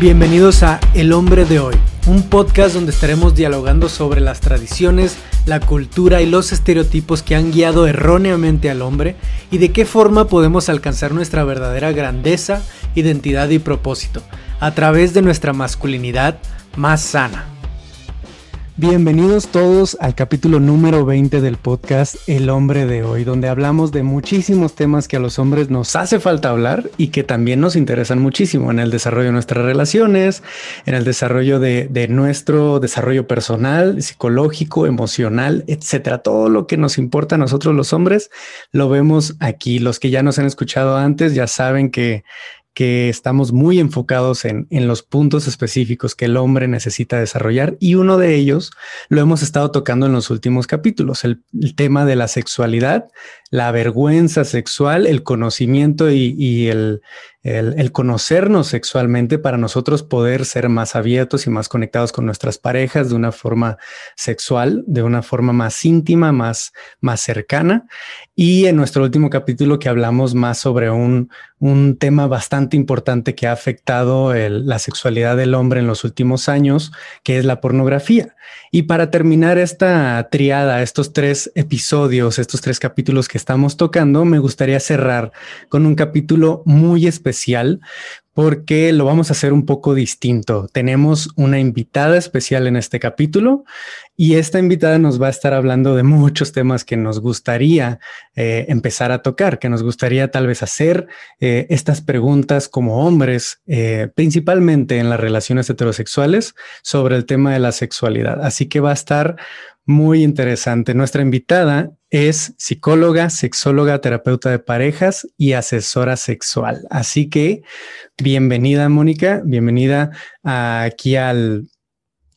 Bienvenidos a El hombre de hoy, un podcast donde estaremos dialogando sobre las tradiciones, la cultura y los estereotipos que han guiado erróneamente al hombre y de qué forma podemos alcanzar nuestra verdadera grandeza, identidad y propósito a través de nuestra masculinidad más sana. Bienvenidos todos al capítulo número 20 del podcast El hombre de hoy, donde hablamos de muchísimos temas que a los hombres nos hace falta hablar y que también nos interesan muchísimo en el desarrollo de nuestras relaciones, en el desarrollo de, nuestro desarrollo personal, psicológico, emocional, etcétera. Todo lo que nos importa a nosotros los hombres lo vemos aquí. Los que ya nos han escuchado antes ya saben que que estamos muy enfocados en, los puntos específicos que el hombre necesita desarrollar y uno de ellos lo hemos estado tocando en los últimos capítulos, el, tema de la sexualidad, la vergüenza sexual, el conocimiento y, el, el, conocernos sexualmente para nosotros poder ser más abiertos y más conectados con nuestras parejas de una forma sexual, de una forma más íntima, más, más cercana. Y en nuestro último capítulo que hablamos más sobre un, un tema bastante importante que ha afectado la sexualidad del hombre en los últimos años, que es la pornografía. Y para terminar esta triada, estos tres episodios, estos tres capítulos que estamos tocando, me gustaría cerrar con un capítulo muy especial porque lo vamos a hacer un poco distinto. Tenemos una invitada especial en este capítulo y esta invitada nos va a estar hablando de muchos temas que nos gustaría eh, empezar a tocar, que nos gustaría tal vez hacer eh, estas preguntas como hombres, eh, principalmente en las relaciones heterosexuales, sobre el tema de la sexualidad. Así que va a estar muy interesante. Nuestra invitada es psicóloga, sexóloga, terapeuta de parejas y asesora sexual. Así que bienvenida, Mónica, bienvenida aquí al,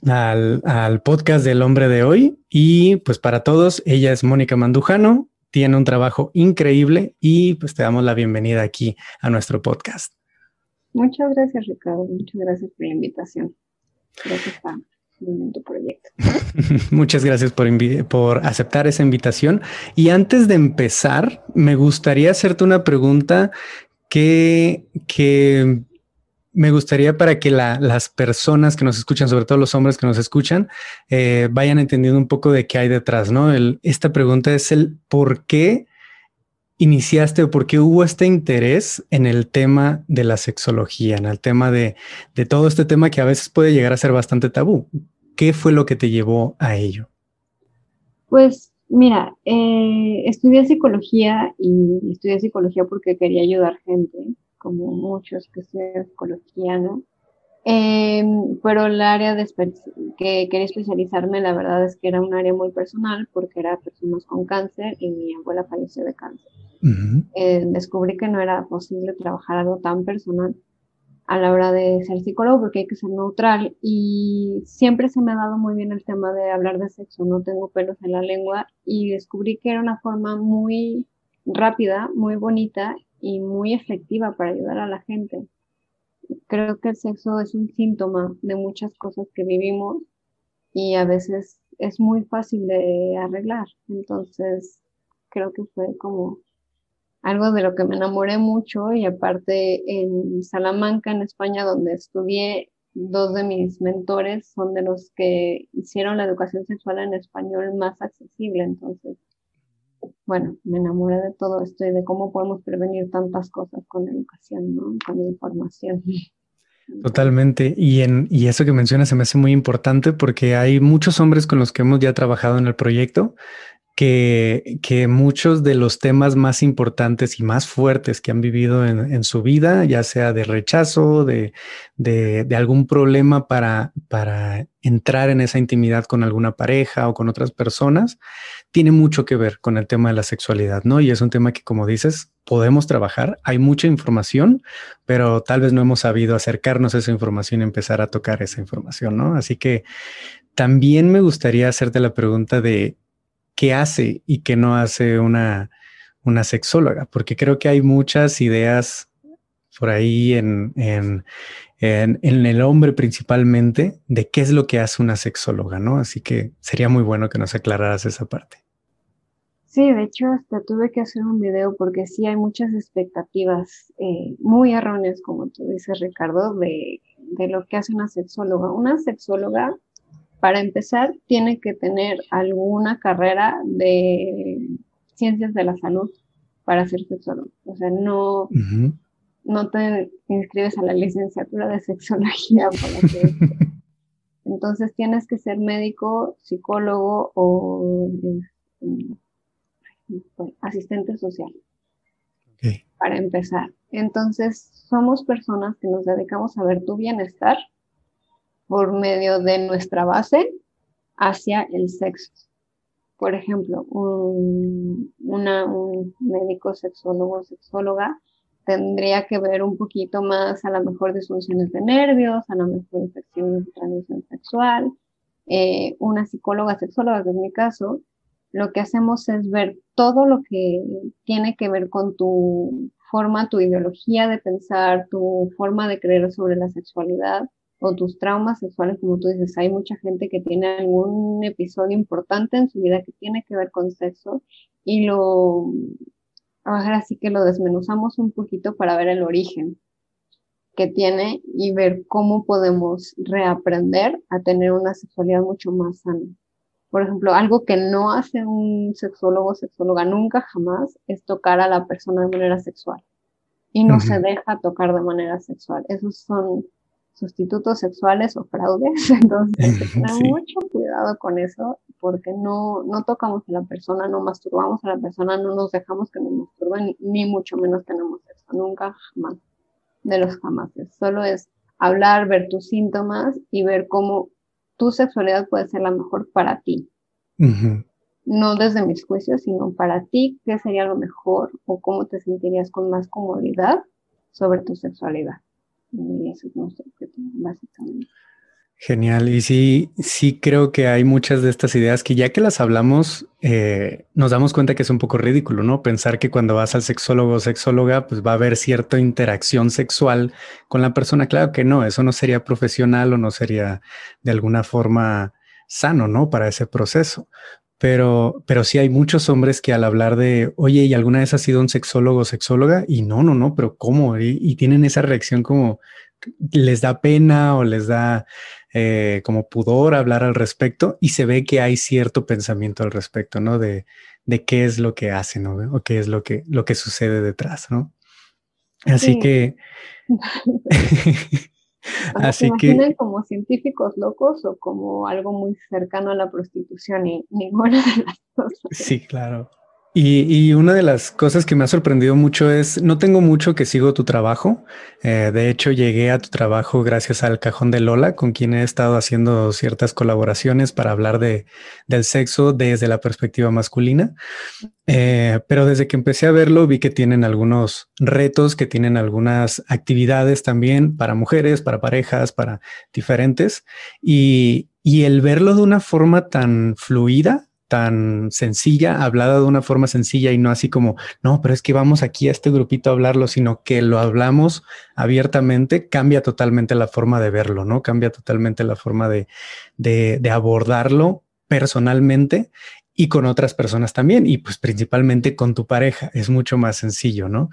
al, podcast del hombre de hoy. Y pues para todos, ella es Mónica Mandujano, tiene un trabajo increíble y pues te damos la bienvenida aquí a nuestro podcast. Muchas gracias, Ricardo. Muchas gracias por la invitación. Gracias tu proyecto. Muchas gracias por, por aceptar esa invitación. Y antes de empezar, me gustaría hacerte una pregunta que, que me gustaría para que las personas que nos escuchan, sobre todo los hombres que nos escuchan, eh, vayan entendiendo un poco de qué hay detrás, ¿no? esta pregunta es el por qué iniciaste o por qué hubo este interés en el tema de la sexología, en el tema de, de todo este tema que a veces puede llegar a ser bastante tabú. ¿Qué fue lo que te llevó a ello? Pues mira, eh, estudié psicología y estudié psicología porque quería ayudar gente, como muchos que estudian psicología, ¿no? Em, pero el área de que quería especializarme, la verdad es que era un área muy personal porque era personas con cáncer y mi abuela falleció de cáncer. Eh, descubrí que no era posible trabajar algo tan personal a la hora de ser psicólogo porque hay que ser neutral y siempre se me ha dado muy bien el tema de hablar de sexo, no tengo pelos en la lengua y descubrí que era una forma muy rápida, muy bonita y muy efectiva para ayudar a la gente. Creo que el sexo es un síntoma de muchas cosas que vivimos y a veces es muy fácil de arreglar. Entonces, creo que fue como algo de lo que me enamoré mucho y aparte en Salamanca, en España, donde estudié, dos de mis mentores son de los que hicieron la educación sexual en español más accesible. Entonces, bueno, me enamoré de todo esto y de cómo podemos prevenir tantas cosas con educación, ¿no? Con información. Totalmente. Y, en, y eso que mencionas se me hace muy importante porque hay muchos hombres con los que hemos ya trabajado en el proyecto que, muchos de los temas más importantes y más fuertes que han vivido en, su vida, ya sea de rechazo, de, algún problema para, para entrar en esa intimidad con alguna pareja o con otras personas, tiene mucho que ver con el tema de la sexualidad, ¿no? Y es un tema que, como dices, podemos trabajar. Hay mucha información, pero tal vez no hemos sabido acercarnos a esa información y empezar a tocar esa información, ¿no? Así que también me gustaría hacerte la pregunta de qué hace y qué no hace una, una sexóloga, porque creo que hay muchas ideas por ahí en, en, en, el hombre principalmente de qué es lo que hace una sexóloga, ¿no? Así que sería muy bueno que nos aclararas esa parte. Sí, de hecho hasta tuve que hacer un video porque sí hay muchas expectativas eh, muy erróneas, como tú dices, Ricardo, de, de lo que hace una sexóloga. Una sexóloga, para empezar, tiene que tener alguna carrera de ciencias de la salud para ser sexólogo. O sea, no, no te inscribes a la licenciatura de sexología para que Entonces tienes que ser médico, psicólogo o este, asistente social. Para empezar. Entonces, somos personas que nos dedicamos a ver tu bienestar por medio de nuestra base hacia el sexo. Por ejemplo, un, un médico sexólogo sexóloga tendría que ver un poquito más a lo mejor disfunciones de nervios, a lo mejor infecciones de transmisión sexual. Eh, una psicóloga sexóloga, que es mi caso, lo que hacemos es ver todo lo que tiene que ver con tu forma, tu ideología de pensar, tu forma de creer sobre la sexualidad o tus traumas sexuales, como tú dices, hay mucha gente que tiene algún episodio importante en su vida que tiene que ver con sexo y lo Ahora sí que lo desmenuzamos un poquito para ver el origen que tiene y ver cómo podemos reaprender a tener una sexualidad mucho más sana. Por ejemplo, algo que no hace un sexólogo o sexóloga nunca jamás es tocar a la persona de manera sexual. Y no se deja tocar de manera sexual. Esos son sustitutos sexuales o fraudes. Entonces, que mucho cuidado con eso porque no, no tocamos a la persona, no masturbamos a la persona, no nos dejamos que nos masturben, ni mucho menos tenemos sexo, nunca jamás, de los jamás. Solo es hablar, ver tus síntomas y ver cómo tu sexualidad puede ser la mejor para ti. No desde mis juicios, sino para ti, qué sería lo mejor o cómo te sentirías con más comodidad sobre tu sexualidad. Genial. Y sí, sí creo que hay muchas de estas ideas que ya que las hablamos, eh, nos damos cuenta que es un poco ridículo, ¿no? Pensar que cuando vas al sexólogo o sexóloga, pues va a haber cierta interacción sexual con la persona. Claro que no, eso no sería profesional o no sería de alguna forma sano, ¿no? Para ese proceso. Pero, pero sí hay muchos hombres que al hablar de, oye, ¿y alguna vez has sido un sexólogo o sexóloga? Y no, no, no, pero ¿cómo? y tienen esa reacción como les da pena o les da eh, como pudor hablar al respecto y se ve que hay cierto pensamiento al respecto, ¿no? De, de qué es lo que hacen, ¿no? O qué es lo que, lo que sucede detrás, ¿no? Así que... Así que como científicos locos o como algo muy cercano a la prostitución y ninguna de las cosas. Sí, claro. Y, una de las cosas que me ha sorprendido mucho es, no tengo mucho que sigo tu trabajo. Eh, de hecho, llegué a tu trabajo gracias al cajón de Lola, con quien he estado haciendo ciertas colaboraciones para hablar de, del sexo desde la perspectiva masculina. Eh, pero desde que empecé a verlo, vi que tienen algunos retos, que tienen algunas actividades también para mujeres, para parejas, para diferentes. Y el verlo de una forma tan fluida, tan sencilla, hablada de una forma sencilla y no así como, no, pero es que vamos aquí a este grupito a hablarlo, sino que lo hablamos abiertamente, cambia totalmente la forma de verlo, ¿no? Cambia totalmente la forma de, de, de abordarlo personalmente y con otras personas también, y pues principalmente con tu pareja, es mucho más sencillo, ¿no?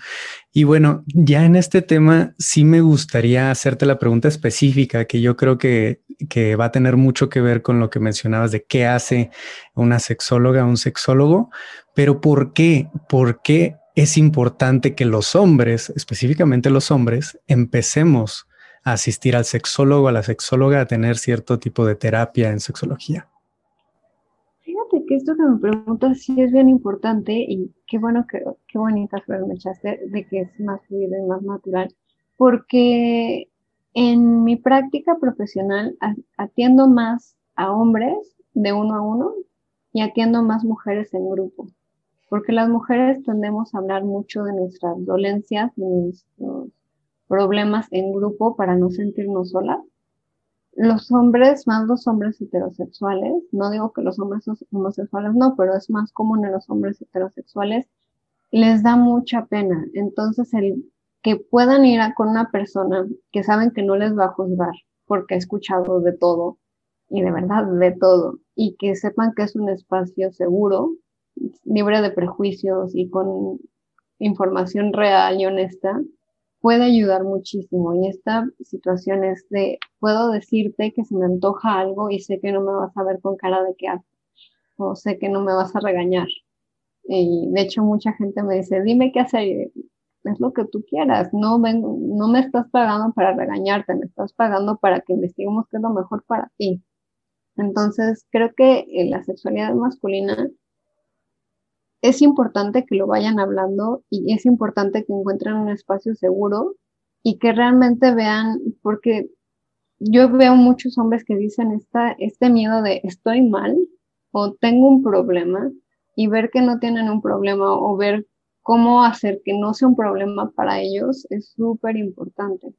Y bueno, ya en este tema sí me gustaría hacerte la pregunta específica que yo creo que, que va a tener mucho que ver con lo que mencionabas de qué hace una sexóloga, un sexólogo, pero ¿por qué? ¿Por qué es importante que los hombres, específicamente los hombres, empecemos a asistir al sexólogo, a la sexóloga, a tener cierto tipo de terapia en sexología? Esto que me preguntas sí es bien importante y qué bueno que, qué bonita flor me echaste de que es más fluido y más natural, porque en mi práctica profesional atiendo más a hombres de uno a uno y atiendo más mujeres en grupo, porque las mujeres tendemos a hablar mucho de nuestras dolencias, de nuestros problemas en grupo para no sentirnos solas los hombres, más los hombres heterosexuales, no digo que los hombres homosexuales no, pero es más común en los hombres heterosexuales, les da mucha pena. Entonces, el que puedan ir a, con una persona que saben que no les va a juzgar porque ha escuchado de todo y de verdad de todo y que sepan que es un espacio seguro, libre de prejuicios y con información real y honesta, puede ayudar muchísimo. Y esta situación es de, puedo decirte que se me antoja algo y sé que no me vas a ver con cara de qué haces, o sé que no me vas a regañar. Y de hecho mucha gente me dice, dime qué hacer, es lo que tú quieras, no, no me estás pagando para regañarte, me estás pagando para que investiguemos qué es lo mejor para ti. Entonces, creo que la sexualidad masculina es importante que lo vayan hablando y es importante que encuentren un espacio seguro y que realmente vean, porque yo veo muchos hombres que dicen esta, este miedo de estoy mal o tengo un problema y ver que no tienen un problema o ver cómo hacer que no sea un problema para ellos es súper importante.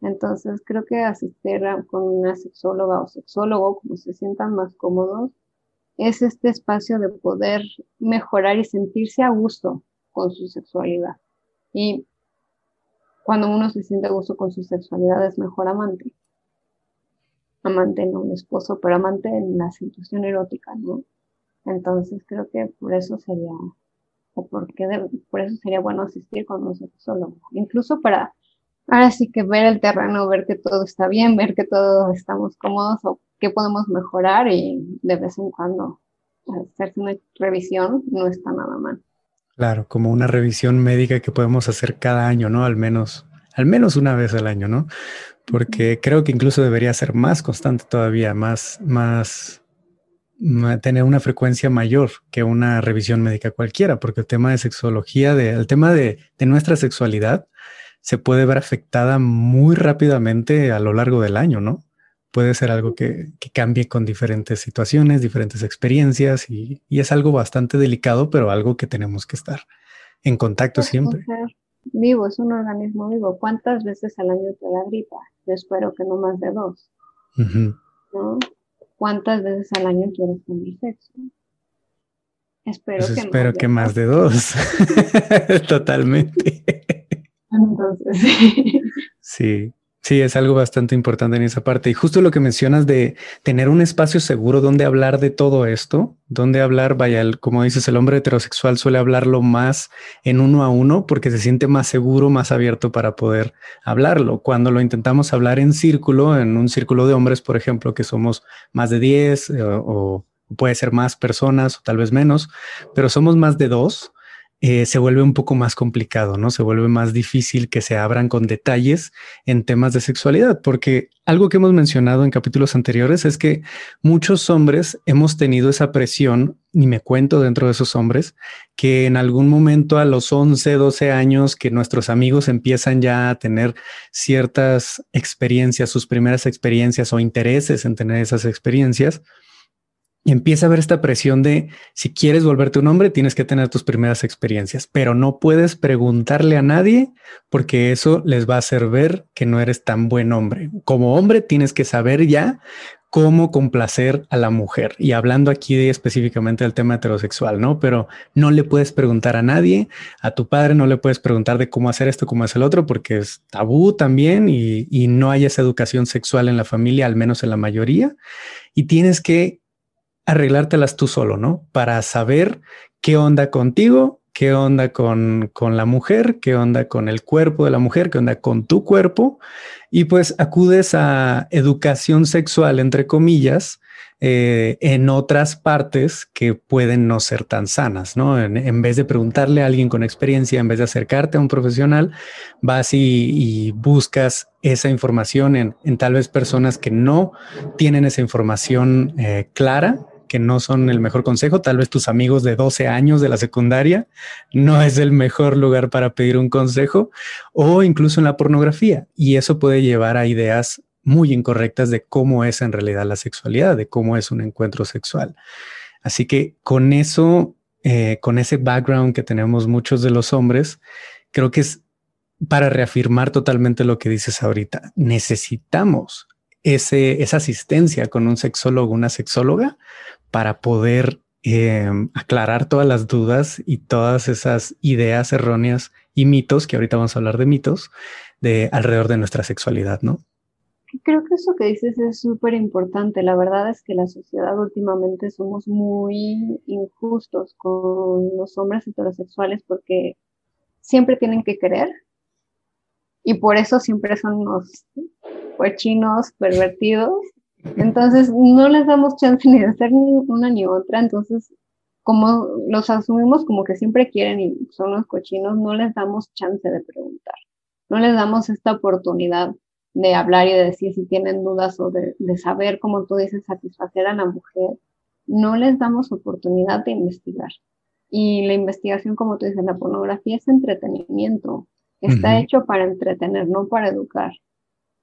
Entonces creo que asistir con una sexóloga o sexólogo, como se sientan más cómodos, es este espacio de poder mejorar y sentirse a gusto con su sexualidad. Y cuando uno se siente a gusto con su sexualidad es mejor amante. Amante no un esposo, pero amante en la situación erótica, ¿no? Entonces creo que por eso sería, o porque por eso sería bueno asistir con un sexólogo. Incluso para, ahora sí que ver el terreno, ver que todo está bien, ver que todos estamos cómodos o qué podemos mejorar y de vez en cuando hacerse una revisión no está nada mal. Claro, como una revisión médica que podemos hacer cada año, ¿no? Al menos, al menos una vez al año, ¿no? Porque creo que incluso debería ser más constante todavía, más, más, tener una frecuencia mayor que una revisión médica cualquiera, porque el tema de sexología, de, el tema de, de nuestra sexualidad se puede ver afectada muy rápidamente a lo largo del año, ¿no? puede ser algo que, cambie con diferentes situaciones, diferentes experiencias y, es algo bastante delicado, pero algo que tenemos que estar en contacto siempre. Vivo, es un organismo vivo. ¿Cuántas veces al año te da gripa? Yo espero que no más de dos. ¿Cuántas veces al año quieres tener sexo? Espero, pues que, espero más que más de dos. Totalmente. Entonces, sí. Sí, es algo bastante importante en esa parte. Y justo lo que mencionas de tener un espacio seguro donde hablar de todo esto, donde hablar, vaya, como dices, el hombre heterosexual suele hablarlo más en uno a uno porque se siente más seguro, más abierto para poder hablarlo. Cuando lo intentamos hablar en círculo, en un círculo de hombres, por ejemplo, que somos más de 10 eh, o puede ser más personas o tal vez menos, pero somos más de dos eh, se vuelve un poco más complicado, ¿no? Se vuelve más difícil que se abran con detalles en temas de sexualidad, porque algo que hemos mencionado en capítulos anteriores es que muchos hombres hemos tenido esa presión, y me cuento dentro de esos hombres, que en algún momento a los 11, 12 años que nuestros amigos empiezan ya a tener ciertas experiencias, sus primeras experiencias o intereses en tener esas experiencias, y empieza a haber esta presión de si quieres volverte un hombre, tienes que tener tus primeras experiencias, pero no puedes preguntarle a nadie porque eso les va a hacer ver que no eres tan buen hombre. Como hombre, tienes que saber ya cómo complacer a la mujer. Y hablando aquí de específicamente del tema heterosexual, ¿no? Pero no le puedes preguntar a nadie, a tu padre no le puedes preguntar de cómo hacer esto, cómo hacer el otro, porque es tabú también y, y no hay esa educación sexual en la familia, al menos en la mayoría. Y tienes que arreglártelas tú solo, ¿no? Para saber qué onda contigo, qué onda con, con, la mujer, qué onda con el cuerpo de la mujer, qué onda con tu cuerpo. Y pues acudes a educación sexual, entre comillas, eh, en otras partes que pueden no ser tan sanas, ¿no? En, vez de preguntarle a alguien con experiencia, en vez de acercarte a un profesional, vas y, buscas esa información en, en, tal vez personas que no tienen esa información eh, clara que no son el mejor consejo. Tal vez tus amigos de 12 años de la secundaria no es el mejor lugar para pedir un consejo o incluso en la pornografía. Y eso puede llevar a ideas muy incorrectas de cómo es en realidad la sexualidad, de cómo es un encuentro sexual. Así que con eso, eh, con ese background que tenemos muchos de los hombres, creo que es para reafirmar totalmente lo que dices ahorita. Necesitamos ese, esa asistencia con un sexólogo, una sexóloga, para poder eh, aclarar todas las dudas y todas esas ideas erróneas y mitos, que ahorita vamos a hablar de mitos, de alrededor de nuestra sexualidad, ¿no? Creo que eso que dices es súper importante. La verdad es que la sociedad últimamente somos muy injustos con los hombres heterosexuales porque siempre tienen que querer, y por eso siempre son unos cochinos pervertidos. Entonces no les damos chance ni de hacer ni una ni otra. Entonces, como los asumimos como que siempre quieren y son los cochinos, no les damos chance de preguntar. No les damos esta oportunidad de hablar y de decir si tienen dudas o de, de saber, como tú dices, satisfacer a la mujer. No les damos oportunidad de investigar. Y la investigación, como tú dices, la pornografía es entretenimiento. Está hecho para entretener, no para educar.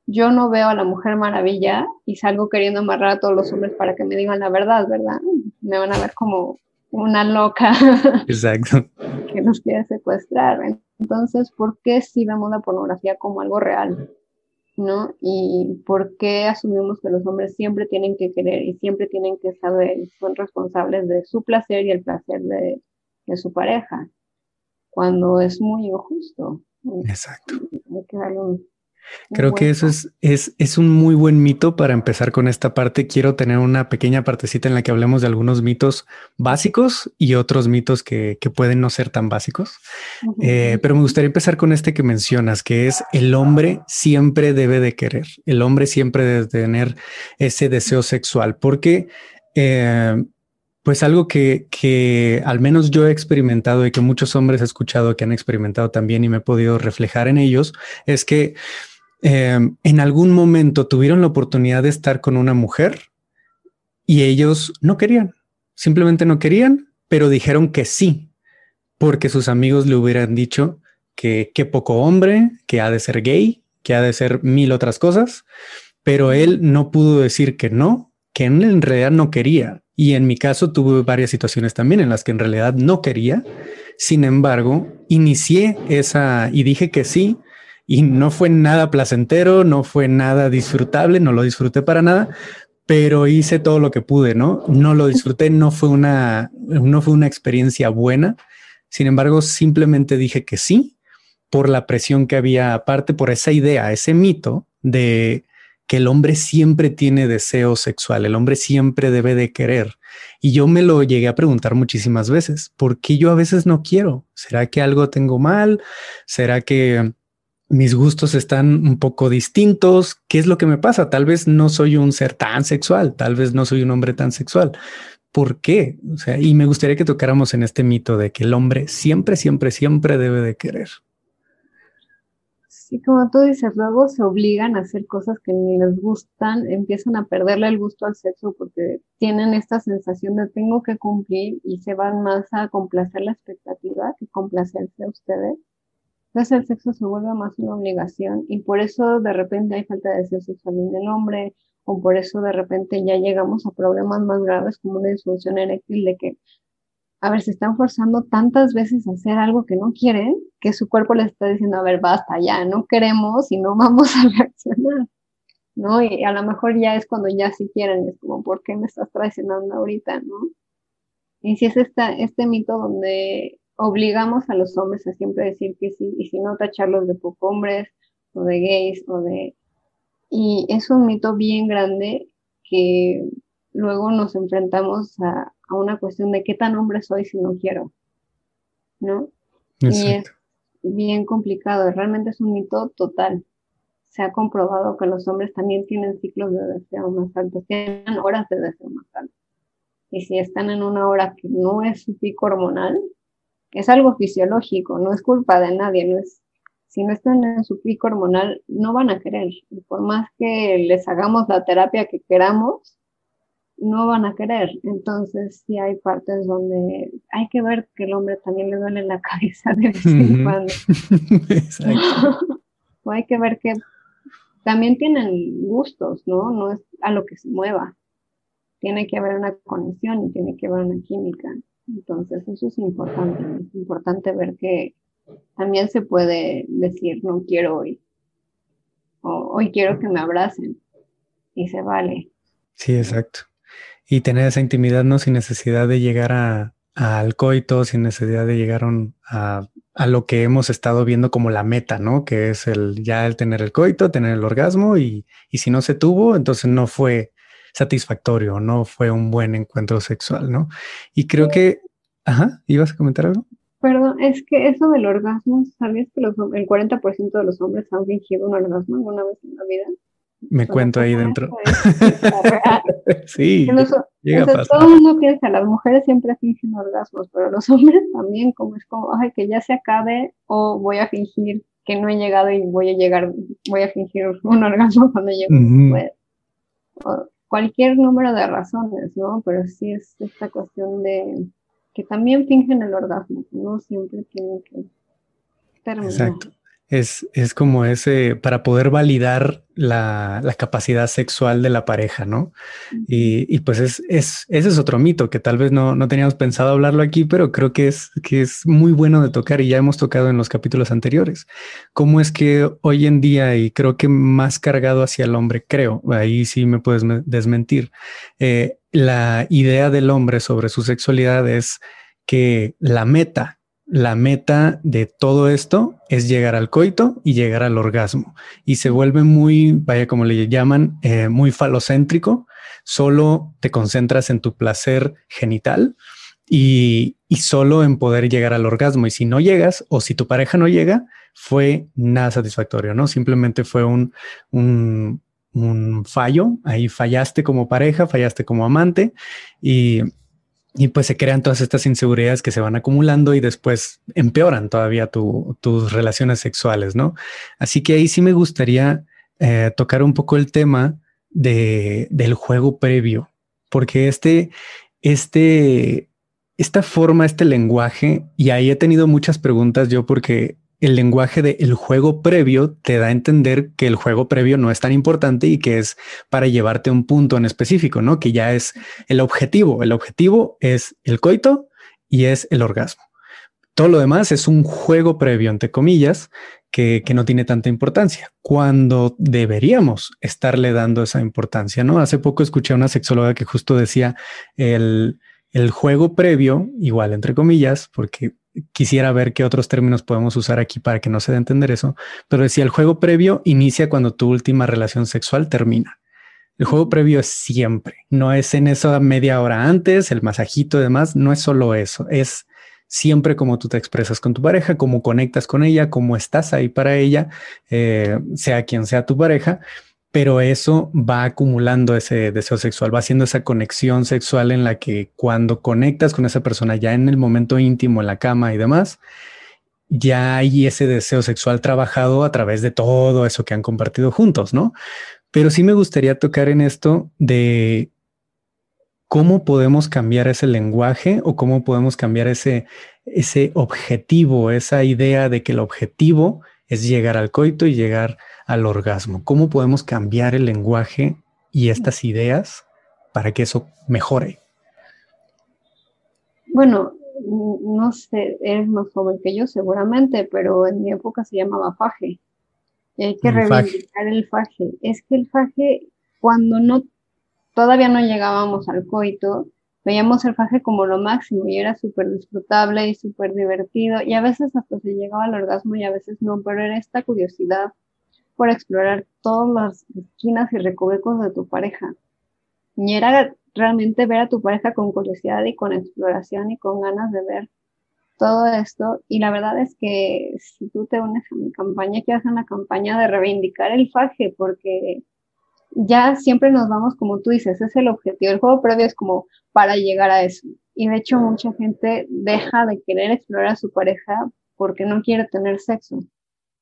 Yo no veo a la Mujer Maravilla y salgo queriendo amarrar a todos los hombres para que me digan la verdad, ¿verdad? Me van a ver como una loca. Exacto. que nos quiere secuestrar. Entonces, ¿por qué si vemos la pornografía como algo real? ¿No? Y ¿por qué asumimos que los hombres siempre tienen que querer y siempre tienen que saber y son responsables de su placer y el placer de, de su pareja? Cuando es muy injusto. Exacto. Creo que eso es, es, es, un muy buen mito para empezar con esta parte. Quiero tener una pequeña partecita en la que hablemos de algunos mitos básicos y otros mitos que, que pueden no ser tan básicos. Eh, pero me gustaría empezar con este que mencionas, que es el hombre siempre debe de querer, el hombre siempre debe tener ese deseo sexual, porque eh, pues algo que, que, al menos yo he experimentado y que muchos hombres he escuchado que han experimentado también y me he podido reflejar en ellos es que em, en algún momento tuvieron la oportunidad de estar con una mujer y ellos no querían, simplemente no querían, pero dijeron que sí, porque sus amigos le hubieran dicho que qué poco hombre, que ha de ser gay, que ha de ser mil otras cosas, pero él no pudo decir que no, que en realidad no quería y en mi caso tuve varias situaciones también en las que en realidad no quería. Sin embargo, inicié esa y dije que sí. Y no fue nada placentero, no fue nada disfrutable, no lo disfruté para nada, pero hice todo lo que pude, ¿no? No lo disfruté, no fue una, no fue una experiencia buena. Sin embargo, simplemente dije que sí por la presión que había aparte, por esa idea, ese mito de que el hombre siempre tiene deseo sexual, el hombre siempre debe de querer. Y yo me lo llegué a preguntar muchísimas veces, ¿por qué yo a veces no quiero? ¿Será que algo tengo mal? ¿Será que mis gustos están un poco distintos? ¿Qué es lo que me pasa? Tal vez no soy un ser tan sexual, tal vez no soy un hombre tan sexual. ¿Por qué? O sea, y me gustaría que tocáramos en este mito de que el hombre siempre, siempre, siempre debe de querer. Y como tú dices, luego se obligan a hacer cosas que ni les gustan, empiezan a perderle el gusto al sexo porque tienen esta sensación de tengo que cumplir y se van más a complacer la expectativa que complacerse a ustedes. Entonces el sexo se vuelve más una obligación y por eso de repente hay falta de deseo sexual en el hombre o por eso de repente ya llegamos a problemas más graves como una disfunción eréctil de que a ver, se están forzando tantas veces a hacer algo que no quieren, que su cuerpo les está diciendo, a ver, basta, ya, no queremos y no vamos a reaccionar, ¿no? Y a lo mejor ya es cuando ya sí quieren, y es como, ¿por qué me estás traicionando ahorita, no? Y si es esta, este mito donde obligamos a los hombres a siempre decir que sí, y si no tacharlos de poco hombres, o de gays, o de... Y es un mito bien grande que luego nos enfrentamos a, a una cuestión de qué tan hombre soy si no quiero, ¿no? Y es bien complicado, realmente es un mito total. Se ha comprobado que los hombres también tienen ciclos de deseo más altos, tienen horas de deseo más altos. Y si están en una hora que no es su pico hormonal, es algo fisiológico, no es culpa de nadie, no es, si no están en su pico hormonal, no van a querer. Y por más que les hagamos la terapia que queramos, no van a querer. Entonces, sí hay partes donde hay que ver que el hombre también le duele la cabeza de vez en cuando. o hay que ver que también tienen gustos, ¿no? No es a lo que se mueva. Tiene que haber una conexión y tiene que haber una química. Entonces, eso es importante. Es importante ver que también se puede decir, no quiero hoy. O hoy quiero que me abracen. Y se vale. Sí, exacto y tener esa intimidad, ¿no? Sin necesidad de llegar a, al coito, sin necesidad de llegar a, a, lo que hemos estado viendo como la meta, ¿no? Que es el ya el tener el coito, tener el orgasmo y, y si no se tuvo, entonces no fue satisfactorio, no fue un buen encuentro sexual, ¿no? Y creo que, ajá, ¿ibas a comentar algo? Perdón, es que eso del orgasmo, ¿sabías que los, el 40% de los hombres han fingido un orgasmo alguna vez en la vida? Me cuento ahí dentro. sí. todo el mundo piensa, las mujeres siempre fingen orgasmos, pero los hombres también, como es como, ay, que ya se acabe, o voy a fingir que no he llegado y voy a llegar, voy a fingir un orgasmo cuando llegue. Cualquier número de razones, ¿no? Pero sí es esta cuestión de que también fingen el orgasmo, no siempre tienen que terminar. Exacto. Es, es como ese, para poder validar la, la capacidad sexual de la pareja, ¿no? Y, y, pues es, es, ese es otro mito que tal vez no, no teníamos pensado hablarlo aquí, pero creo que es, que es muy bueno de tocar y ya hemos tocado en los capítulos anteriores. ¿Cómo es que hoy en día, y creo que más cargado hacia el hombre, creo, ahí sí me puedes desmentir, eh, la idea del hombre sobre su sexualidad es que la meta, la meta de todo esto es llegar al coito y llegar al orgasmo. Y se vuelve muy, vaya como le llaman, eh, muy falocéntrico. Solo te concentras en tu placer genital y, y, solo en poder llegar al orgasmo. Y si no llegas o si tu pareja no llega, fue nada satisfactorio, ¿no? Simplemente fue un, un un fallo, ahí fallaste como pareja, fallaste como amante y, y pues se crean todas estas inseguridades que se van acumulando y después empeoran todavía tus relaciones sexuales, ¿no? Así que ahí sí me gustaría eh, tocar un poco el tema de, del juego previo, porque este, este, esta forma, este lenguaje, y ahí he tenido muchas preguntas yo porque el lenguaje del el juego previo te da a entender que el juego previo no es tan importante y que es para llevarte a un punto en específico, ¿no? Que ya es el objetivo. El objetivo es el coito y es el orgasmo. Todo lo demás es un juego previo, entre comillas, que, que, no tiene tanta importancia, cuando deberíamos estarle dando esa importancia, ¿no? Hace poco escuché a una sexóloga que justo decía el, el juego previo, igual entre comillas, porque quisiera ver qué otros términos podemos usar aquí para que no se dé a entender eso, pero decía el juego previo inicia cuando tu última relación sexual termina. El juego previo es siempre, no es en esa media hora antes, el masajito y demás, no es solo eso, es siempre como tú te expresas con tu pareja, cómo conectas con ella, cómo estás ahí para ella, eh, sea quien sea tu pareja pero eso va acumulando ese deseo sexual, va haciendo esa conexión sexual en la que cuando conectas con esa persona ya en el momento íntimo, en la cama y demás, ya hay ese deseo sexual trabajado a través de todo eso que han compartido juntos, ¿no? Pero sí me gustaría tocar en esto de cómo podemos cambiar ese lenguaje o cómo podemos cambiar ese, ese objetivo, esa idea de que el objetivo es llegar al coito y llegar al orgasmo. ¿Cómo podemos cambiar el lenguaje y estas ideas para que eso mejore? Bueno, no sé, eres más joven que yo seguramente, pero en mi época se llamaba faje. Y hay que reivindicar el faje. Es que el faje, cuando no, todavía no llegábamos al coito, veíamos el faje como lo máximo y era súper disfrutable y súper divertido y a veces hasta se llegaba al orgasmo y a veces no, pero era esta curiosidad por explorar todas las esquinas y recovecos de tu pareja. Y era realmente ver a tu pareja con curiosidad y con exploración y con ganas de ver todo esto. Y la verdad es que si tú te unes a mi campaña, que hacer una campaña de reivindicar el faje, porque ya siempre nos vamos, como tú dices, es el objetivo. El juego previo es como para llegar a eso. Y de hecho mucha gente deja de querer explorar a su pareja porque no quiere tener sexo.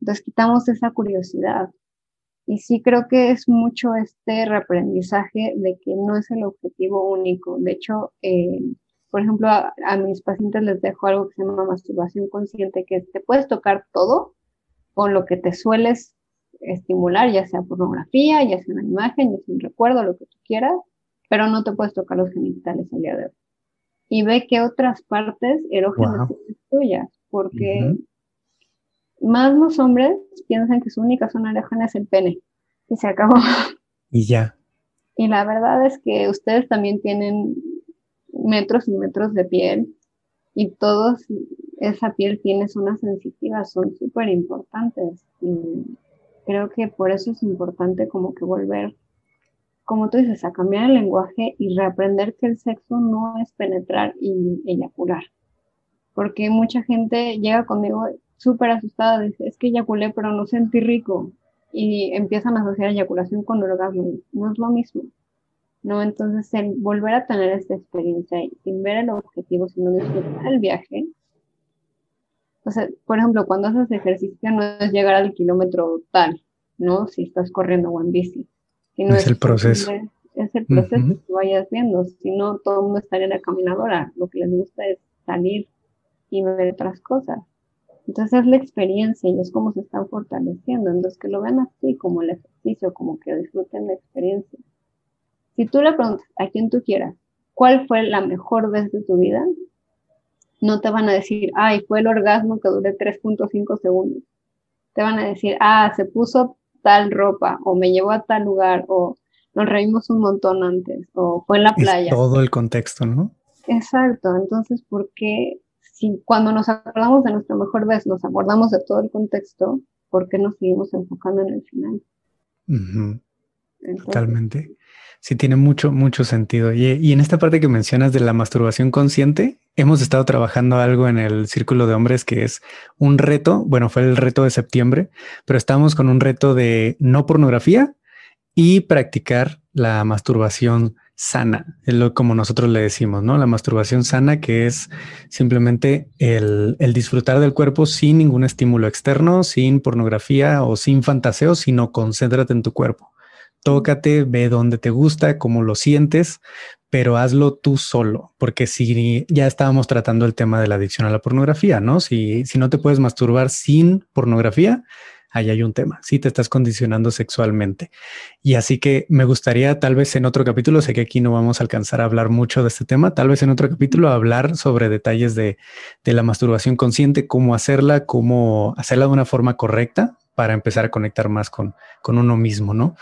Entonces quitamos esa curiosidad. Y sí creo que es mucho este reaprendizaje de que no es el objetivo único. De hecho, eh, por ejemplo, a, a, mis pacientes les dejo algo que se llama masturbación consciente, que te puedes tocar todo con lo que te sueles estimular, ya sea pornografía, ya sea una imagen, ya sea un recuerdo, lo que tú quieras, pero no te puedes tocar los genitales al día de hoy. Y ve que otras partes erógenas son tuyas, porque más los hombres piensan que su única zona erógena es el pene, y se acabó. Y ya. Y la verdad es que ustedes también tienen metros y metros de piel, y todos, esa piel tiene zonas sensitivas, son súper importantes. Y creo que por eso es importante como que volver, como tú dices, a cambiar el lenguaje y reaprender que el sexo no es penetrar y eyacular. porque mucha gente llega conmigo súper asustada, dice, es que eyaculé pero no sentí rico, y empiezan a asociar eyaculación con orgasmo, no es lo mismo. ¿no? Entonces, el volver a tener esta experiencia y sin ver el objetivo, sino disfrutar el viaje. O sea, por ejemplo, cuando haces ejercicio no es llegar al kilómetro tal, ¿no? Si estás corriendo o en bici. Sino es, el proceso. Es el proceso que vayas viendo. Si no, todo el mundo estaría en la caminadora. Lo que les gusta es salir y ver otras cosas. Entonces es la experiencia y es como se están fortaleciendo. Entonces que lo vean así, como el ejercicio, como que disfruten la experiencia. Si tú le preguntas a quien tú quieras, ¿cuál fue la mejor vez de tu vida? No te van a decir, ay, fue el orgasmo que duré 3.5 segundos. Te van a decir, ah, se puso tal ropa, o me llevó a tal lugar, o nos reímos un montón antes, o fue en la playa. todo el contexto, ¿no? Exacto. Entonces, ¿por qué si cuando nos acordamos de nuestra mejor vez nos acordamos de todo el contexto, ¿por qué nos seguimos enfocando en el final? Totalmente. Sí, tiene mucho, mucho sentido. Y, en esta parte que mencionas de la masturbación consciente, hemos estado trabajando algo en el círculo de hombres que es un reto. Bueno, fue el reto de septiembre, pero estamos con un reto de no pornografía y practicar la masturbación sana, es lo como nosotros le decimos, ¿no? La masturbación sana, que es simplemente el, el, disfrutar del cuerpo sin ningún estímulo externo, sin pornografía o sin fantaseo, sino concéntrate en tu cuerpo tócate, ve dónde te gusta, cómo lo sientes, pero hazlo tú solo, porque si ya estábamos tratando el tema de la adicción a la pornografía, ¿no? Si, si no te puedes masturbar sin pornografía, ahí hay un tema, si te estás condicionando sexualmente. Y así que me gustaría tal vez en otro capítulo, sé que aquí no vamos a alcanzar a hablar mucho de este tema, tal vez en otro capítulo hablar sobre detalles de, de la masturbación consciente, cómo hacerla, cómo hacerla de una forma correcta para empezar a conectar más con, con uno mismo, ¿no?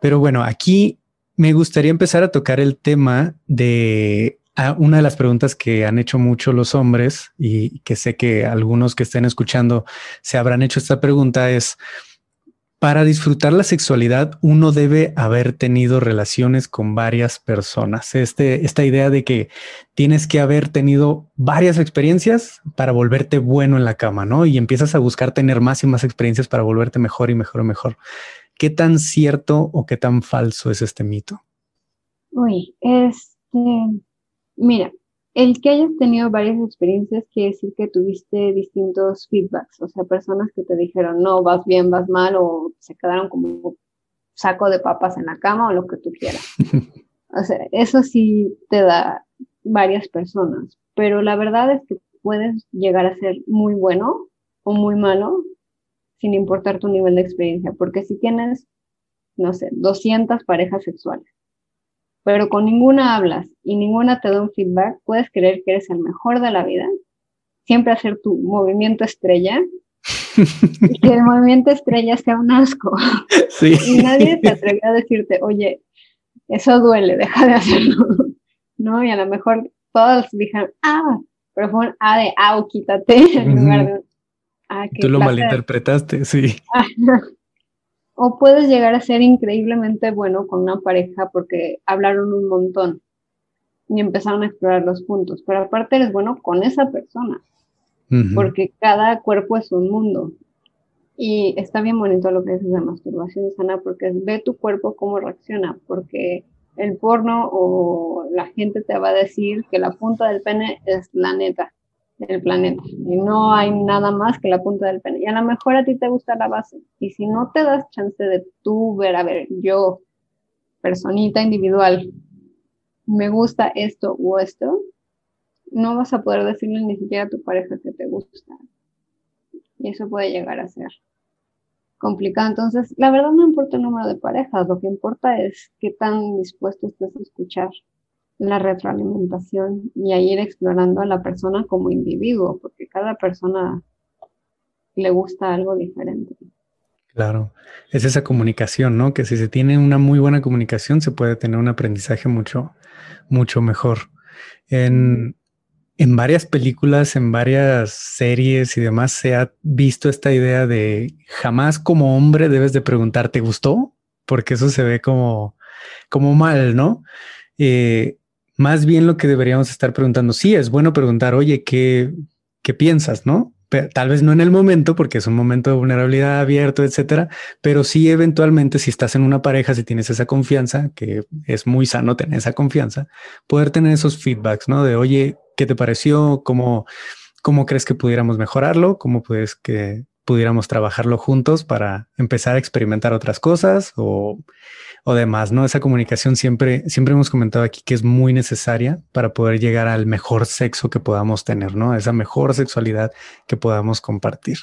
Pero bueno, aquí me gustaría empezar a tocar el tema de ah, una de las preguntas que han hecho mucho los hombres y que sé que algunos que estén escuchando se habrán hecho esta pregunta es, para disfrutar la sexualidad uno debe haber tenido relaciones con varias personas. Este, esta idea de que tienes que haber tenido varias experiencias para volverte bueno en la cama, ¿no? Y empiezas a buscar tener más y más experiencias para volverte mejor y mejor y mejor. ¿Qué tan cierto o qué tan falso es este mito? Uy, este, mira, el que hayas tenido varias experiencias quiere decir que tuviste distintos feedbacks, o sea, personas que te dijeron, no, vas bien, vas mal, o se quedaron como saco de papas en la cama o lo que tú quieras. o sea, eso sí te da varias personas, pero la verdad es que puedes llegar a ser muy bueno o muy malo sin importar tu nivel de experiencia, porque si tienes, no sé, 200 parejas sexuales, pero con ninguna hablas y ninguna te da un feedback, puedes creer que eres el mejor de la vida, siempre hacer tu movimiento estrella y que el movimiento estrella sea un asco. Y nadie te atreve a decirte, oye, eso duele, deja de hacerlo. ¿No? Y a lo mejor todos dijeron, ah, pero fue un A de au, quítate, en lugar de Ah, Tú lo malinterpretaste, sí. o puedes llegar a ser increíblemente bueno con una pareja porque hablaron un montón y empezaron a explorar los puntos, pero aparte eres bueno con esa persona, porque cada cuerpo es un mundo. Y está bien bonito lo que dices de masturbación sana, porque es ve tu cuerpo cómo reacciona, porque el porno o la gente te va a decir que la punta del pene es la neta del planeta. Y no hay nada más que la punta del pene. Y a lo mejor a ti te gusta la base. Y si no te das chance de tú ver, a ver, yo, personita individual, me gusta esto o esto, no vas a poder decirle ni siquiera a tu pareja que te gusta. Y eso puede llegar a ser complicado. Entonces, la verdad no importa el número de parejas, lo que importa es qué tan dispuesto estás a escuchar la retroalimentación y a ir explorando a la persona como individuo, porque cada persona le gusta algo diferente. Claro, es esa comunicación, ¿no? Que si se tiene una muy buena comunicación, se puede tener un aprendizaje mucho, mucho mejor. En, en varias películas, en varias series y demás, se ha visto esta idea de jamás como hombre debes de preguntar, ¿te gustó? Porque eso se ve como, como mal, ¿no? Eh, más bien lo que deberíamos estar preguntando, sí, es bueno preguntar, oye, ¿qué, que piensas, ¿no? tal vez no en el momento, porque es un momento de vulnerabilidad abierto, etcétera, pero sí eventualmente si estás en una pareja, si tienes esa confianza, que es muy sano tener esa confianza, poder tener esos feedbacks, ¿no? De, oye, ¿qué te pareció? ¿Cómo, cómo crees que pudiéramos mejorarlo? ¿Cómo puedes que pudiéramos trabajarlo juntos para empezar a experimentar otras cosas o, o demás, ¿no? Esa comunicación siempre, siempre hemos comentado aquí que es muy necesaria para poder llegar al mejor sexo que podamos tener, ¿no? Esa mejor sexualidad que podamos compartir.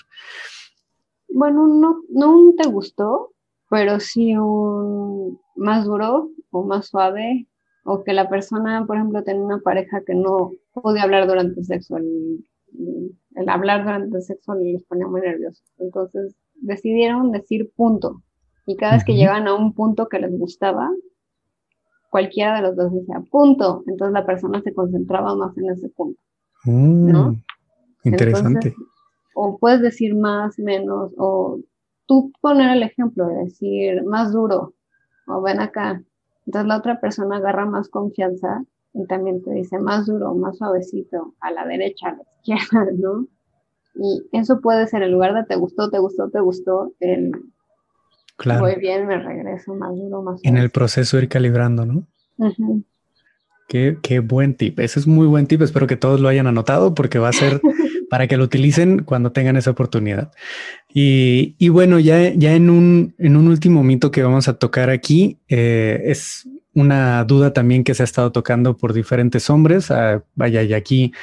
Bueno, no, no un te gustó, pero sí un más duro o más suave, o que la persona, por ejemplo, tenía una pareja que no podía hablar durante el sexo, el hablar durante el sexo les ponía muy nerviosos. Entonces decidieron decir punto. Y cada vez que llegaban a un punto que les gustaba, cualquiera de los dos decía punto. Entonces la persona se concentraba más en ese punto. ¿No? Mm, interesante. o puedes decir más, menos, o tú poner el ejemplo de decir más duro, o ven acá. Entonces la otra persona agarra más confianza y también te dice más duro, más suavecito, a la derecha, a la izquierda, ¿no? Y eso puede ser en lugar de te gustó, te gustó, te gustó, el claro. muy bien, me regreso más duro, más En el proceso ir calibrando, ¿no? qué, qué buen tip. Ese es muy buen tip. Espero que todos lo hayan anotado porque va a ser para que lo utilicen cuando tengan esa oportunidad. Y, y bueno, ya, ya en, un, en un último mito que vamos a tocar aquí, eh, es una duda también que se ha estado tocando por diferentes hombres. Ah, vaya, y aquí,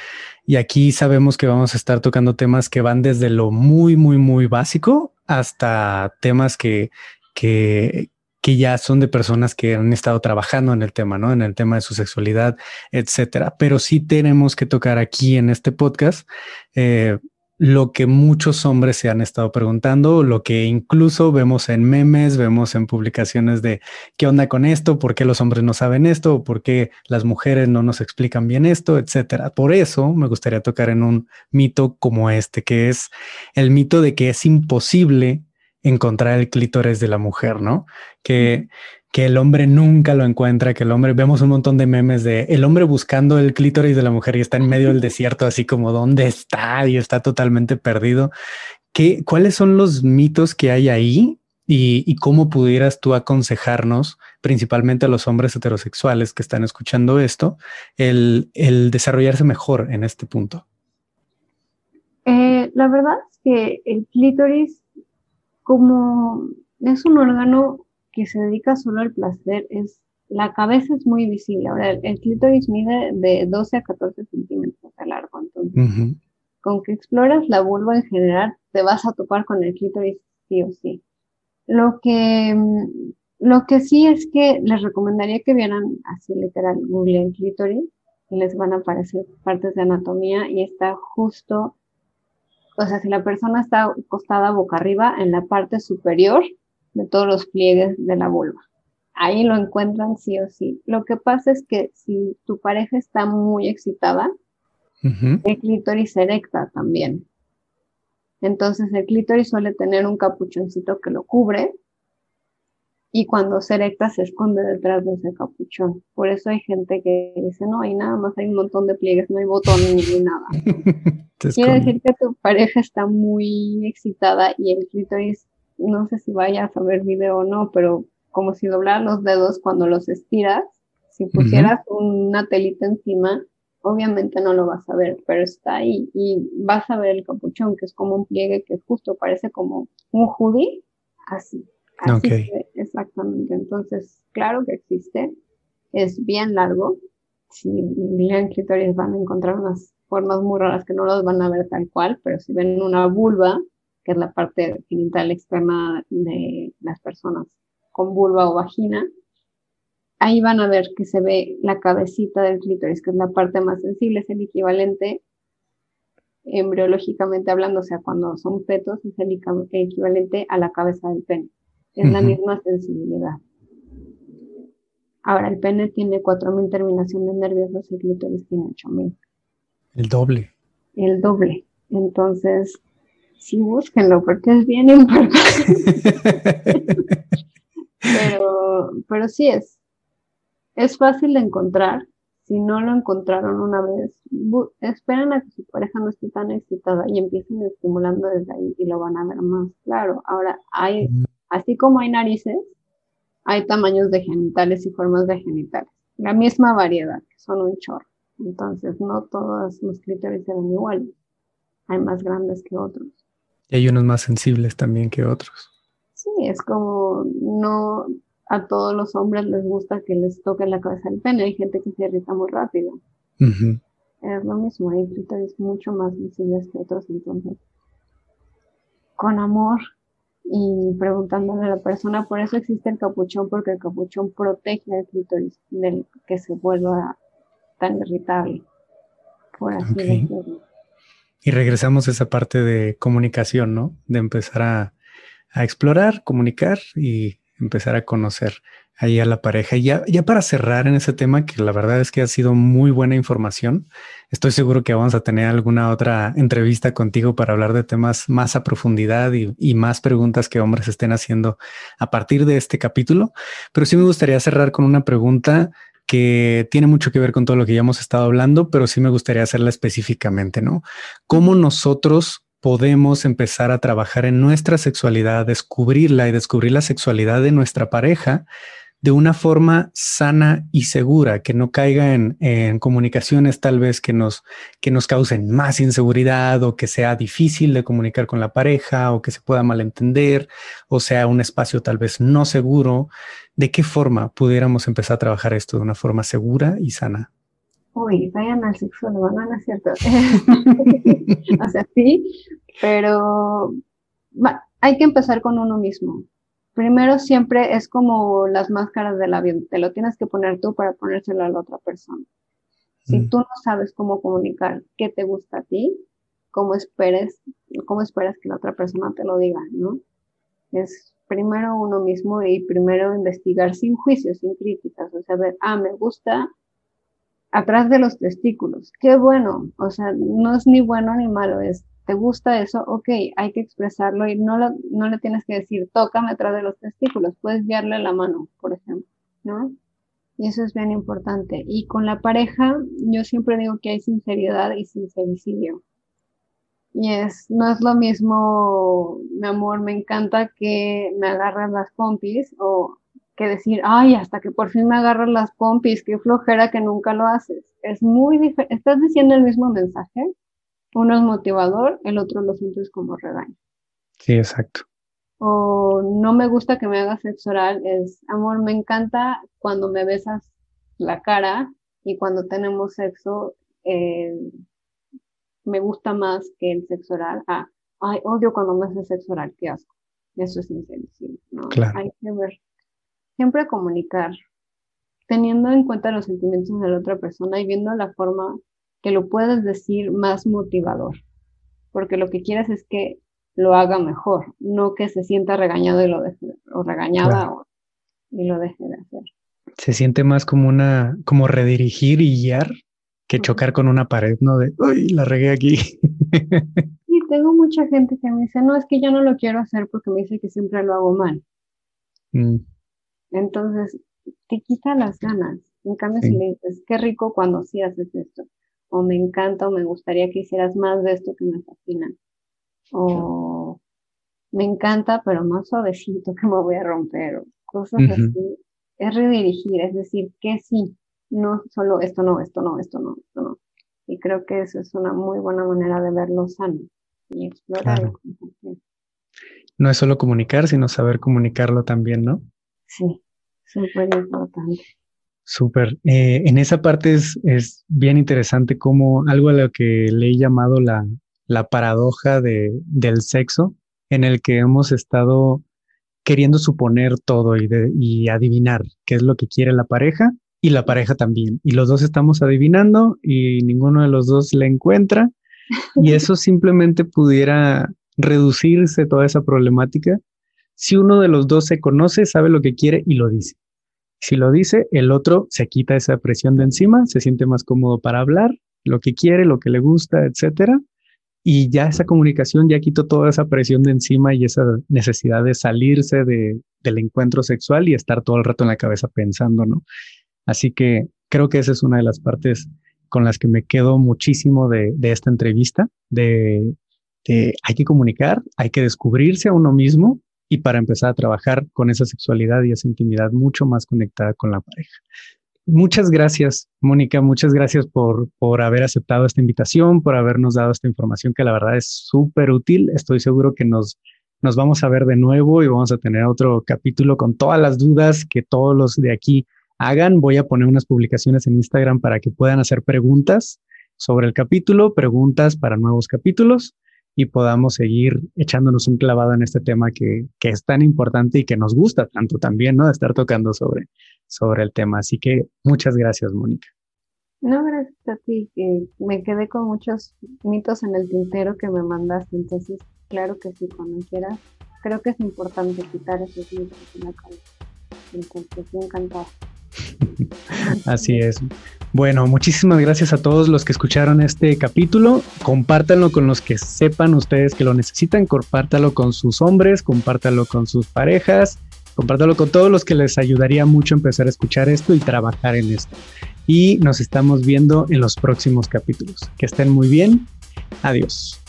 y aquí sabemos que vamos a estar tocando temas que van desde lo muy, muy, muy básico hasta temas que, que, que ya son de personas que han estado trabajando en el tema, ¿no? En el tema de su sexualidad, etcétera. Pero sí tenemos que tocar aquí en este podcast eh, lo que muchos hombres se han estado preguntando, lo que incluso vemos en memes, vemos en publicaciones de qué onda con esto, por qué los hombres no saben esto, por qué las mujeres no nos explican bien esto, etcétera. Por eso me gustaría tocar en un mito como este, que es el mito de que es imposible encontrar el clítoris de la mujer, ¿no? Que que el hombre nunca lo encuentra, que el hombre, vemos un montón de memes de el hombre buscando el clítoris de la mujer y está en medio del desierto, así como dónde está y está totalmente perdido. ¿Qué, ¿Cuáles son los mitos que hay ahí y, cómo pudieras tú aconsejarnos, principalmente a los hombres heterosexuales que están escuchando esto, el, el desarrollarse mejor en este punto? Eh, la verdad es que el clítoris, como es un órgano que se dedica solo al placer es, la cabeza es muy visible. Ahora, el, clítoris mide de 12 a 14 centímetros de largo, entonces, con que exploras la vulva en general, te vas a topar con el clítoris sí o sí. Lo que, lo que sí es que les recomendaría que vieran así literal Google el clítoris y les van a aparecer partes de anatomía y está justo, o sea, si la persona está acostada boca arriba en la parte superior de todos los pliegues de la vulva. Ahí lo encuentran sí o sí. Lo que pasa es que si tu pareja está muy excitada, el clítoris se erecta también. Entonces el clítoris suele tener un capuchoncito que lo cubre y cuando se erecta se esconde detrás de ese capuchón. Por eso hay gente que dice, no, hay nada más, hay un montón de pliegues, no hay botón ni nada. Quiere decir que tu pareja está muy excitada y el clítoris no sé si vayas a ver video o no, pero como si doblaras los dedos cuando los estiras, si pusieras una telita encima, obviamente no lo vas a ver, pero está ahí y vas a ver el capuchón, que es como un pliegue que justo parece como un hoodie, así. Así exactamente. Entonces, claro que existe, es bien largo. Si miran clitoris van a encontrar unas formas muy raras que no los van a ver tal cual, pero si ven una vulva, que es la parte genital extrema de las personas con vulva o vagina, ahí van a ver que se ve la cabecita del clítoris, que es la parte más sensible, es el equivalente embriológicamente hablando, o sea, cuando son fetos, es el equivalente a la cabeza del pene. Es la misma sensibilidad. Ahora, el pene tiene 4.000 terminaciones nerviosas, el clítoris tiene 8.000. El doble. El doble. Entonces, sí búsquenlo porque es bien importante. pero, pero sí es, es fácil de encontrar si no lo encontraron una vez, esperan a que su pareja no esté tan excitada y empiecen estimulando desde ahí y lo van a ver más claro. Ahora, hay, así como hay narices, hay tamaños de genitales y formas de genitales. La misma variedad, que son un chorro. Entonces, no todos los clítoris se ven iguales. Hay más grandes que otros. Y hay unos más sensibles también que otros. Sí, es como no a todos los hombres les gusta que les toque la cabeza el pene. Hay gente que se irrita muy rápido. Es lo mismo, hay clítoris mucho más sensibles que otros. Entonces, con amor y preguntándole a la persona, por eso existe el capuchón, porque el capuchón protege el clítoris del que se vuelva tan irritable, por así decirlo. Y regresamos a esa parte de comunicación, ¿no? De empezar a, explorar, comunicar y empezar a conocer ahí a la pareja. Y ya, para cerrar en ese tema, que la verdad es que ha sido muy buena información, estoy seguro que vamos a tener alguna otra entrevista contigo para hablar de temas más a profundidad y más preguntas que hombres estén haciendo a partir de este capítulo. Pero sí me gustaría cerrar con una pregunta que tiene mucho que ver con todo lo que ya hemos estado hablando, pero sí me gustaría hacerla específicamente, ¿no? ¿Cómo nosotros podemos empezar a trabajar en nuestra sexualidad, descubrirla y descubrir la sexualidad de nuestra pareja de una forma sana y segura, que no caiga en, comunicaciones tal vez que nos, que nos causen más inseguridad o que sea difícil de comunicar con la pareja o que se pueda malentender o sea un espacio tal vez no seguro. ¿De qué forma pudiéramos empezar a trabajar esto de una forma segura y sana? Uy, vayan al sexólogo, no, no es cierto. o sea, sí, pero hay que empezar con uno mismo primero siempre es como las máscaras del avión, te lo tienes que poner tú para ponérselo a la otra persona. Si mm. tú no sabes cómo comunicar qué te gusta a ti, cómo esperes, cómo esperas que la otra persona te lo diga, ¿no? Es primero uno mismo y primero investigar sin juicios, sin críticas, o sea, ver, ah, me gusta atrás de los testículos, qué bueno, o sea, no es ni bueno ni malo, es ¿Te gusta eso? Ok, hay que expresarlo y no, no le tienes que decir, tócame atrás de los testículos, puedes guiarle la mano, por ejemplo, ¿no? Y eso es bien importante. Y con la pareja, yo siempre digo que hay sinceridad y sincericidio. Y es, no es lo mismo, mi amor, me encanta que me agarras las pompis o que decir, ay, hasta que por fin me agarras las pompis, qué flojera que nunca lo haces. Es muy diferente. Estás diciendo el mismo mensaje, uno es motivador, el otro lo sientes como regaño. Sí, exacto. O no me gusta que me hagas sexo oral, es amor, me encanta cuando me besas la cara y cuando tenemos sexo, eh, me gusta más que el sexo oral. Ah, ay, odio cuando me haces sexo oral, qué asco. Eso es insensible, ¿no? Claro. Hay que ver, siempre comunicar, teniendo en cuenta los sentimientos de la otra persona y viendo la forma que lo puedas decir más motivador, porque lo que quieres es que lo haga mejor, no que se sienta regañado y lo deje, o regañada y lo deje de hacer. Se siente más como una, como redirigir y guiar que chocar con una pared, ¿no? De, uy, la regué aquí. Y tengo mucha gente que me dice, no, es que yo no lo quiero hacer porque me dice que siempre lo hago mal. Mm. Entonces, te quita las ganas. En cambio, si le dices, qué rico cuando sí haces esto o me encanta o me gustaría que hicieras más de esto que me fascina, o me encanta pero más suavecito que me voy a romper, o cosas así. Es redirigir, es decir, que sí, no solo esto no, esto no, esto no, esto no. Y creo que eso es una muy buena manera de verlo sano y explorar. No es solo comunicar, sino saber comunicarlo también, ¿no? Sí, súper importante. Súper. Eh, en esa parte es, es, bien interesante como algo a lo que le he llamado la, la paradoja de, del sexo, en el que hemos estado queriendo suponer todo y, de, y adivinar qué es lo que quiere la pareja y la pareja también. Y los dos estamos adivinando y ninguno de los dos le encuentra. Y eso simplemente pudiera reducirse toda esa problemática si uno de los dos se conoce, sabe lo que quiere y lo dice. Si lo dice, el otro se quita esa presión de encima, se siente más cómodo para hablar, lo que quiere, lo que le gusta, etcétera. Y ya esa comunicación ya quitó toda esa presión de encima y esa necesidad de salirse de, del encuentro sexual y estar todo el rato en la cabeza pensando, ¿no? Así que creo que esa es una de las partes con las que me quedo muchísimo de, esta entrevista, de, hay que comunicar, hay que descubrirse a uno mismo y para empezar a trabajar con esa sexualidad y esa intimidad mucho más conectada con la pareja. Muchas gracias, Mónica, muchas gracias por, por haber aceptado esta invitación, por habernos dado esta información que la verdad es súper útil. Estoy seguro que nos, nos vamos a ver de nuevo y vamos a tener otro capítulo con todas las dudas que todos los de aquí hagan. Voy a poner unas publicaciones en Instagram para que puedan hacer preguntas sobre el capítulo, preguntas para nuevos capítulos y podamos seguir echándonos un clavado en este tema que, es tan importante y que nos gusta tanto también, ¿no? De estar tocando sobre, sobre el tema. Así que muchas gracias, Mónica. No, gracias a ti, que me quedé con muchos mitos en el tintero que me mandaste, entonces claro que sí, cuando quieras. Creo que es importante quitar esos mitos en la cabeza. Entonces, encantada. Así es. Bueno, muchísimas gracias a todos los que escucharon este capítulo. Compártanlo con los que sepan ustedes que lo necesitan. Compártalo con sus hombres, compártalo con sus parejas, compártalo con todos los que les ayudaría mucho empezar a escuchar esto y trabajar en esto. Y nos estamos viendo en los próximos capítulos. Que estén muy bien. Adiós.